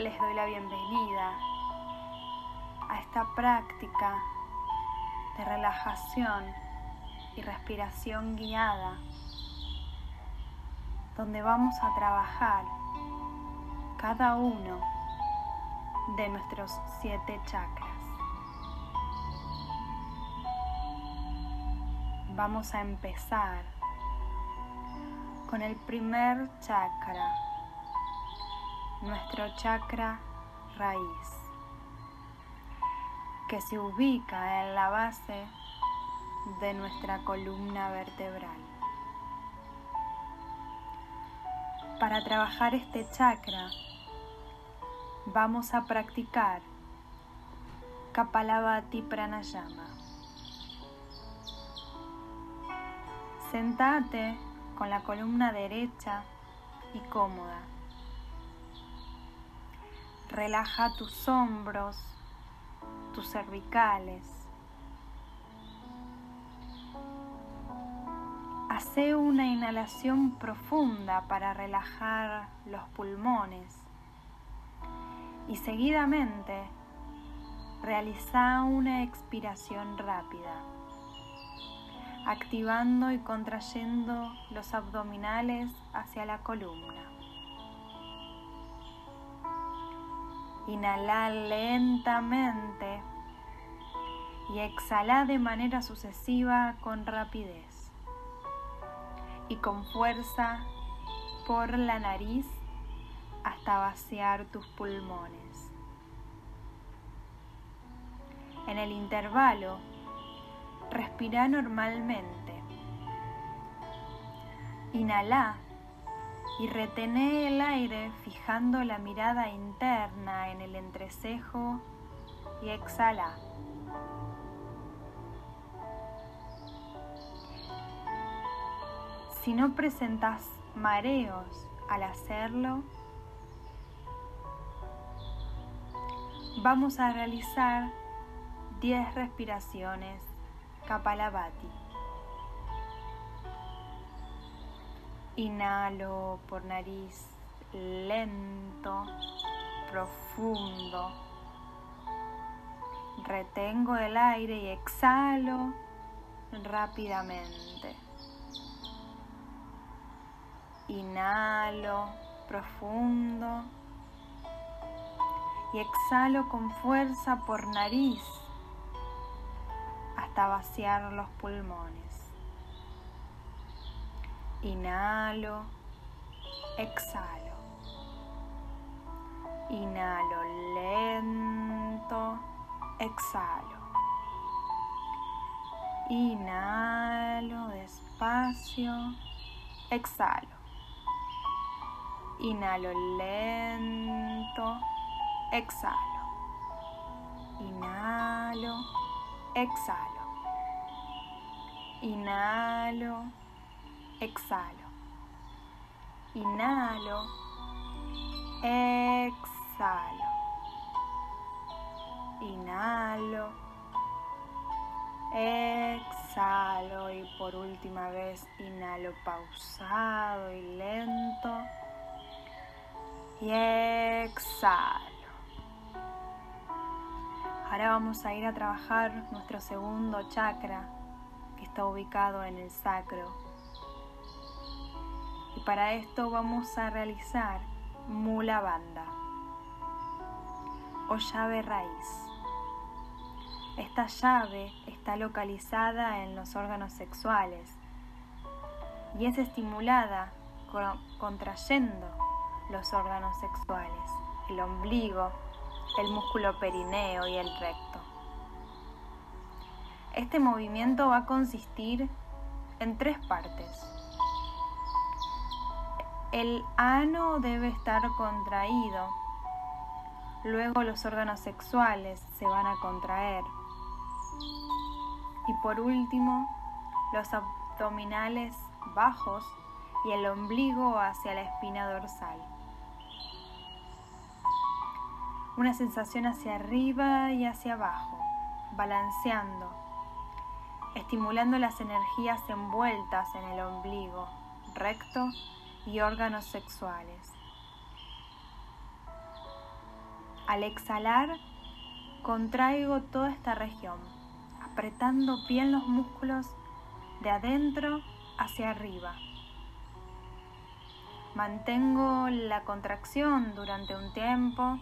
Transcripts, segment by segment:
les doy la bienvenida a esta práctica de relajación y respiración guiada, donde vamos a trabajar cada uno de nuestros siete chakras. Vamos a empezar con el primer chakra, nuestro chakra raíz, que se ubica en la base de nuestra columna vertebral. Para trabajar este chakra, vamos a practicar Kapalabhati Pranayama. Sentate con la columna derecha y cómoda. Relaja tus hombros, tus cervicales. Hace una inhalación profunda para relajar los pulmones y seguidamente realiza una expiración rápida, activando y contrayendo los abdominales hacia la columna. Inhala lentamente y exhala de manera sucesiva con rapidez y con fuerza por la nariz hasta vaciar tus pulmones. En el intervalo, respira normalmente. Inhala y retené el aire fijando la mirada interna en el entrecejo y exhala. Si no presentas mareos al hacerlo, vamos a realizar 10 respiraciones Kapalabhati. Inhalo por nariz lento, profundo. Retengo el aire y exhalo rápidamente. Inhalo profundo y exhalo con fuerza por nariz hasta vaciar los pulmones. Inhalo, exhalo. Inhalo lento, exhalo. Inhalo despacio, exhalo. Inhalo lento, exhalo. Inhalo, exhalo. Inhalo, exhalo. Inhalo, exhalo. Inhalo, exhalo y por última vez inhalo pausado y lento y exhalo. Ahora vamos a ir a trabajar nuestro segundo chakra que está ubicado en el sacro. Y para esto vamos a realizar mula banda o llave raíz. Esta llave está localizada en los órganos sexuales y es estimulada contrayendo los órganos sexuales, el ombligo, el músculo perineo y el recto. Este movimiento va a consistir en tres partes. El ano debe estar contraído, luego los órganos sexuales se van a contraer y por último los abdominales bajos y el ombligo hacia la espina dorsal. Una sensación hacia arriba y hacia abajo, balanceando, estimulando las energías envueltas en el ombligo, recto y órganos sexuales. Al exhalar, contraigo toda esta región, apretando bien los músculos de adentro hacia arriba. Mantengo la contracción durante un tiempo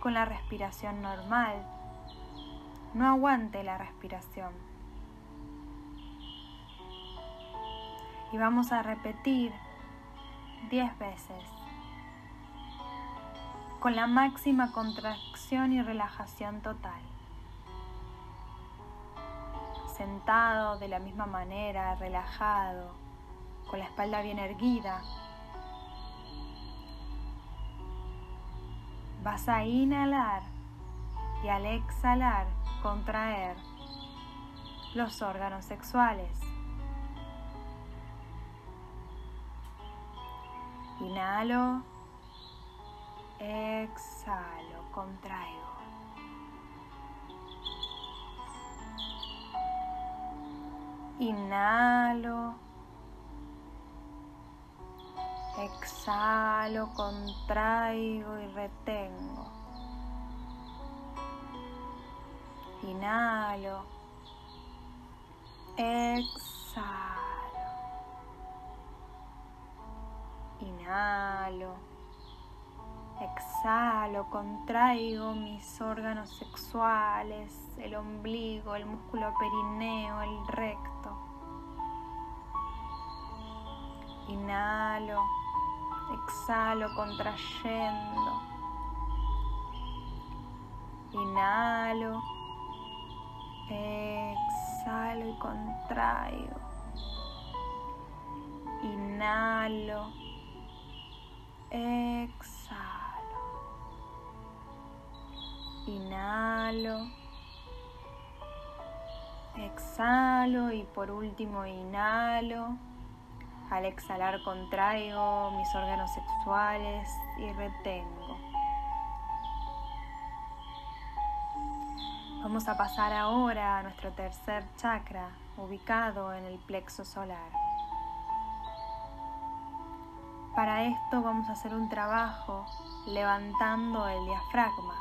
con la respiración normal. No aguante la respiración. Y vamos a repetir 10 veces con la máxima contracción y relajación total. Sentado de la misma manera, relajado, con la espalda bien erguida. Vas a inhalar y al exhalar contraer los órganos sexuales. Inhalo Exhalo, contraigo. Inhalo. Exhalo, contraigo y retengo. Inhalo. Exhalo. Inhalo. Exhalo, contraigo mis órganos sexuales, el ombligo, el músculo perineo, el recto. Inhalo, exhalo, contrayendo. Inhalo, exhalo y contraigo. Inhalo, exhalo. Inhalo. Exhalo y por último inhalo. Al exhalar contraigo mis órganos sexuales y retengo. Vamos a pasar ahora a nuestro tercer chakra, ubicado en el plexo solar. Para esto vamos a hacer un trabajo levantando el diafragma.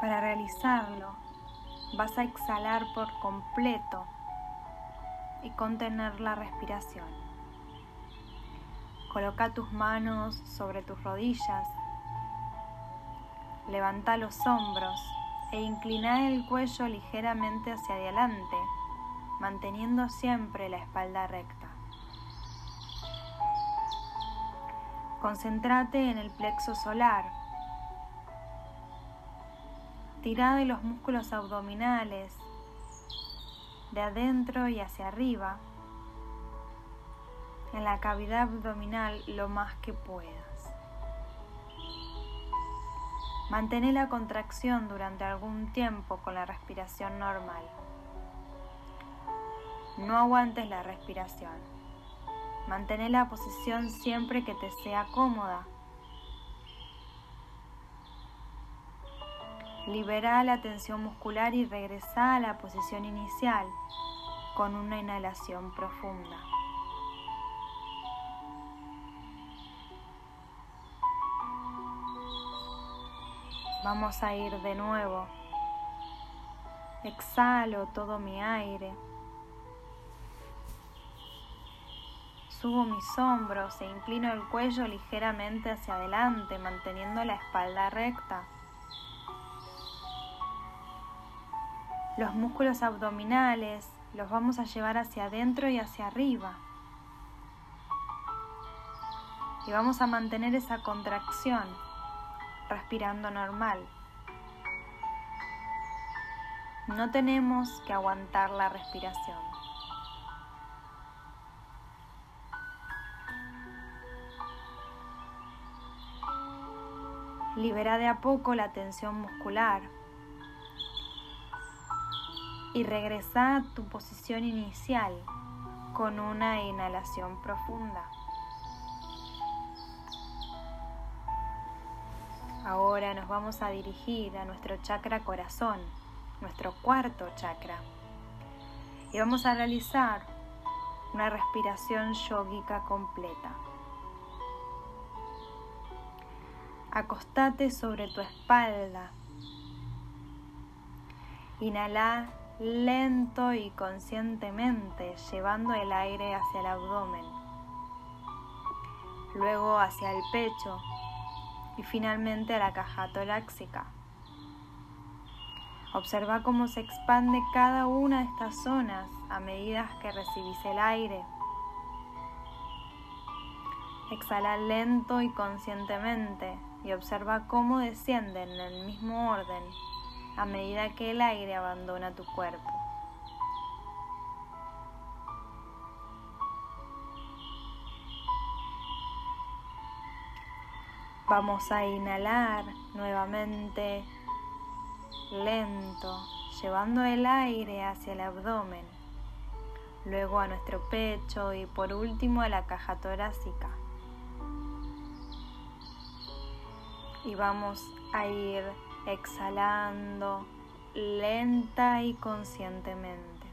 Para realizarlo, vas a exhalar por completo y contener la respiración. Coloca tus manos sobre tus rodillas, levanta los hombros e inclina el cuello ligeramente hacia adelante, manteniendo siempre la espalda recta. Concéntrate en el plexo solar Tira de los músculos abdominales, de adentro y hacia arriba, en la cavidad abdominal lo más que puedas. Mantén la contracción durante algún tiempo con la respiración normal. No aguantes la respiración. Mantén la posición siempre que te sea cómoda Libera la tensión muscular y regresa a la posición inicial con una inhalación profunda. Vamos a ir de nuevo. Exhalo todo mi aire. Subo mis hombros e inclino el cuello ligeramente hacia adelante, manteniendo la espalda recta. Los músculos abdominales los vamos a llevar hacia adentro y hacia arriba. Y vamos a mantener esa contracción respirando normal. No tenemos que aguantar la respiración. Libera de a poco la tensión muscular y regresa a tu posición inicial con una inhalación profunda. Ahora nos vamos a dirigir a nuestro chakra corazón, nuestro cuarto chakra. Y vamos a realizar una respiración yógica completa. Acostate sobre tu espalda. Inhala lento y conscientemente, llevando el aire hacia el abdomen, luego hacia el pecho y finalmente a la caja torácica. Observa cómo se expande cada una de estas zonas a medida que recibís el aire. Exhala lento y conscientemente y observa cómo descienden en el mismo orden a medida que el aire abandona tu cuerpo. Vamos a inhalar nuevamente lento, llevando el aire hacia el abdomen, luego a nuestro pecho y por último a la caja torácica. Y vamos a ir exhalando lenta y conscientemente.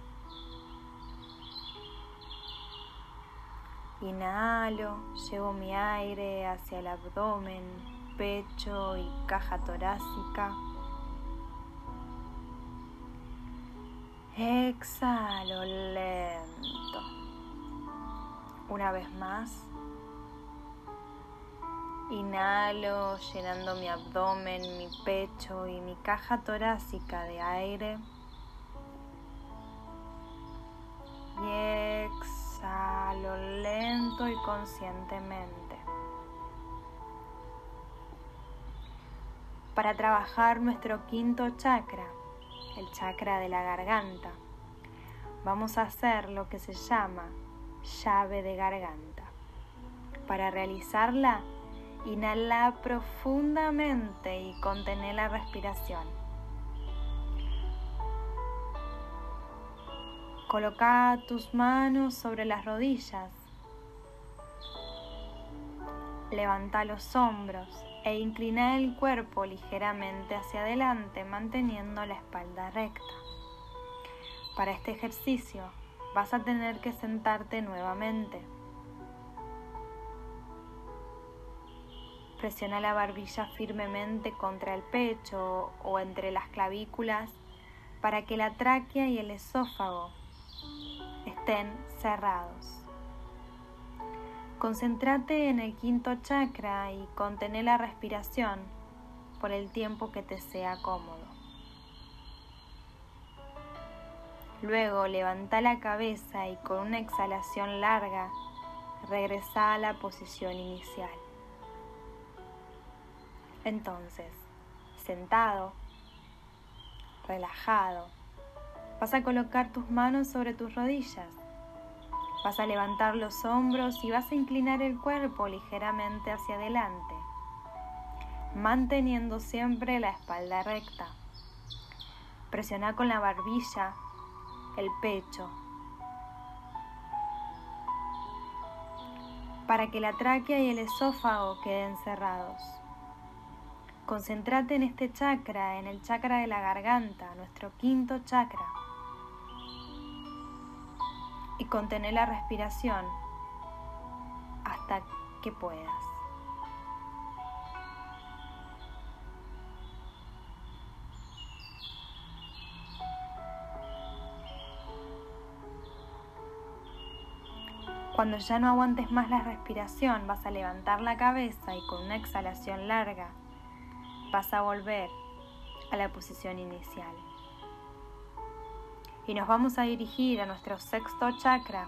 Inhalo, llevo mi aire hacia el abdomen, pecho y caja torácica. Exhalo lento. Una vez más. Inhalo llenando mi abdomen, mi pecho y mi caja torácica de aire. Y exhalo lento y conscientemente. Para trabajar nuestro quinto chakra, el chakra de la garganta, vamos a hacer lo que se llama llave de garganta. Para realizarla, inhala profundamente y contén la respiración. Coloca tus manos sobre las rodillas. Levanta los hombros e inclina el cuerpo ligeramente hacia adelante manteniendo la espalda recta. Para este ejercicio vas a tener que sentarte nuevamente. Presiona la barbilla firmemente contra el pecho o entre las clavículas para que la tráquea y el esófago estén cerrados. Concéntrate en el quinto chakra y contén la respiración por el tiempo que te sea cómodo. Luego levanta la cabeza y con una exhalación larga regresa a la posición inicial. Entonces, sentado, relajado, vas a colocar tus manos sobre tus rodillas Vas a levantar los hombros y vas a inclinar el cuerpo ligeramente hacia adelante, manteniendo siempre la espalda recta. Presiona con la barbilla el pecho para que la tráquea y el esófago queden cerrados. Concéntrate en este chakra, en el chakra de la garganta, nuestro quinto chakra y contener la respiración hasta que puedas. Cuando ya no aguantes más la respiración, vas a levantar la cabeza y con una exhalación larga vas a volver a la posición inicial y nos vamos a dirigir a nuestro sexto chakra,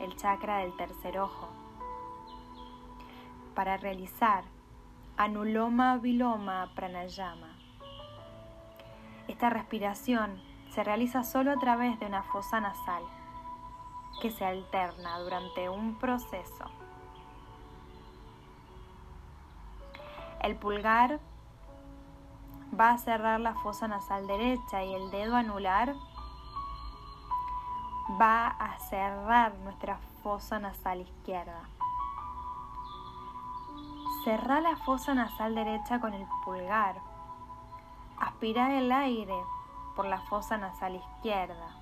el chakra del tercer ojo, para realizar Anuloma Viloma Pranayama. Esta respiración se realiza solo a través de una fosa nasal que se alterna durante un proceso. El pulgar va a cerrar la fosa nasal derecha y el dedo anular va a cerrar nuestra fosa nasal izquierda. Cerra la fosa nasal derecha con el pulgar. Aspira el aire por la fosa nasal izquierda.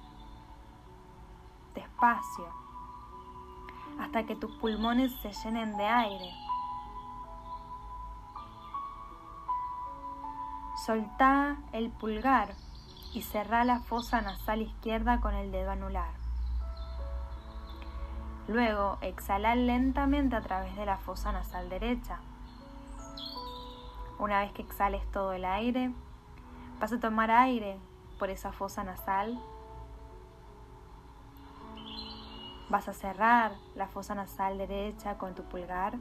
Despacio, hasta que tus pulmones se llenen de aire. Soltá el pulgar y cerrá la fosa nasal izquierda con el dedo anular. Luego exhala lentamente a través de la fosa nasal derecha. Una vez que exhales todo el aire, vas a tomar aire por esa fosa nasal. Vas a cerrar la fosa nasal derecha con tu pulgar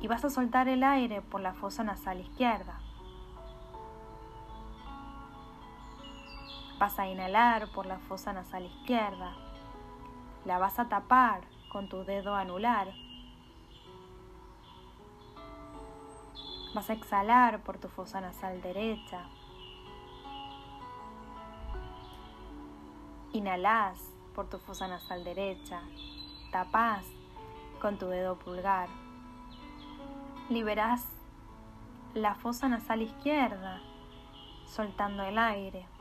y vas a soltar el aire por la fosa nasal izquierda. Vas a inhalar por la fosa nasal izquierda. La vas a tapar con tu dedo anular. Vas a exhalar por tu fosa nasal derecha. Inhalas por tu fosa nasal derecha. Tapas con tu dedo pulgar. Liberas la fosa nasal izquierda, soltando el aire.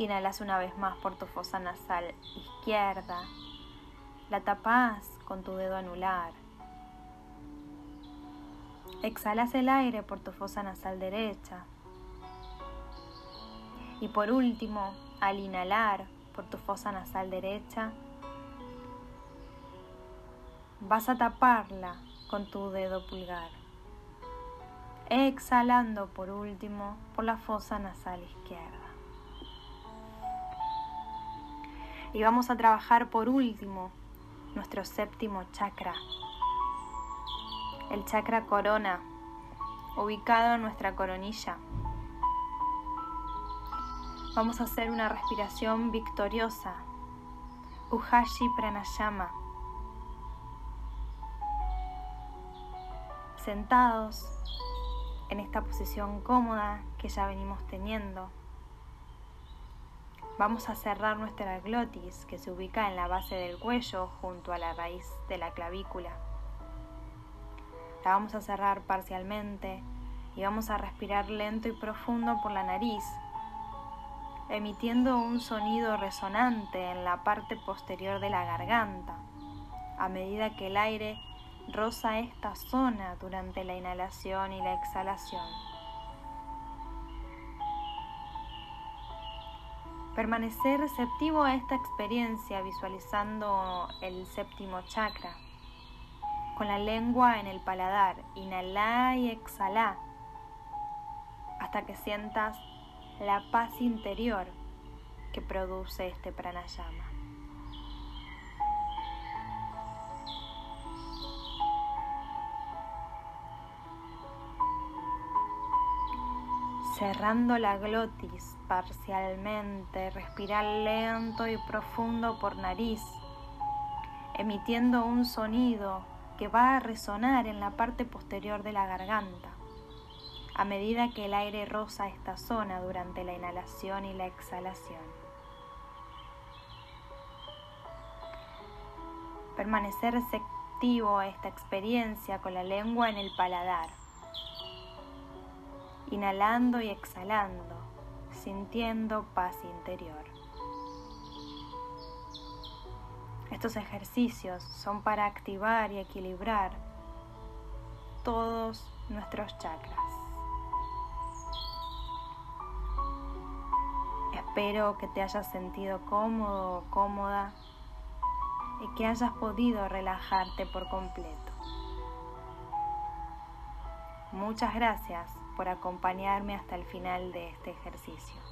Inhalas una vez más por tu fosa nasal izquierda. La tapas con tu dedo anular. Exhalas el aire por tu fosa nasal derecha. Y por último, al inhalar por tu fosa nasal derecha, vas a taparla con tu dedo pulgar. Exhalando por último por la fosa nasal izquierda. Y vamos a trabajar por último nuestro séptimo chakra, el chakra corona, ubicado en nuestra coronilla. Vamos a hacer una respiración victoriosa, Uhashi Pranayama. Sentados en esta posición cómoda que ya venimos teniendo. Vamos a cerrar nuestra glotis que se ubica en la base del cuello junto a la raíz de la clavícula. La vamos a cerrar parcialmente y vamos a respirar lento y profundo por la nariz, emitiendo un sonido resonante en la parte posterior de la garganta, a medida que el aire roza esta zona durante la inhalación y la exhalación. Permanecer receptivo a esta experiencia visualizando el séptimo chakra. Con la lengua en el paladar, inhala y exhala hasta que sientas la paz interior que produce este pranayama. Cerrando la glotis parcialmente, respirar lento y profundo por nariz, emitiendo un sonido que va a resonar en la parte posterior de la garganta, a medida que el aire roza esta zona durante la inhalación y la exhalación. Permanecer receptivo a esta experiencia con la lengua en el paladar inhalando y exhalando, sintiendo paz interior. Estos ejercicios son para activar y equilibrar todos nuestros chakras. Espero que te hayas sentido cómodo o cómoda y que hayas podido relajarte por completo. Muchas gracias por acompañarme hasta el final de este ejercicio.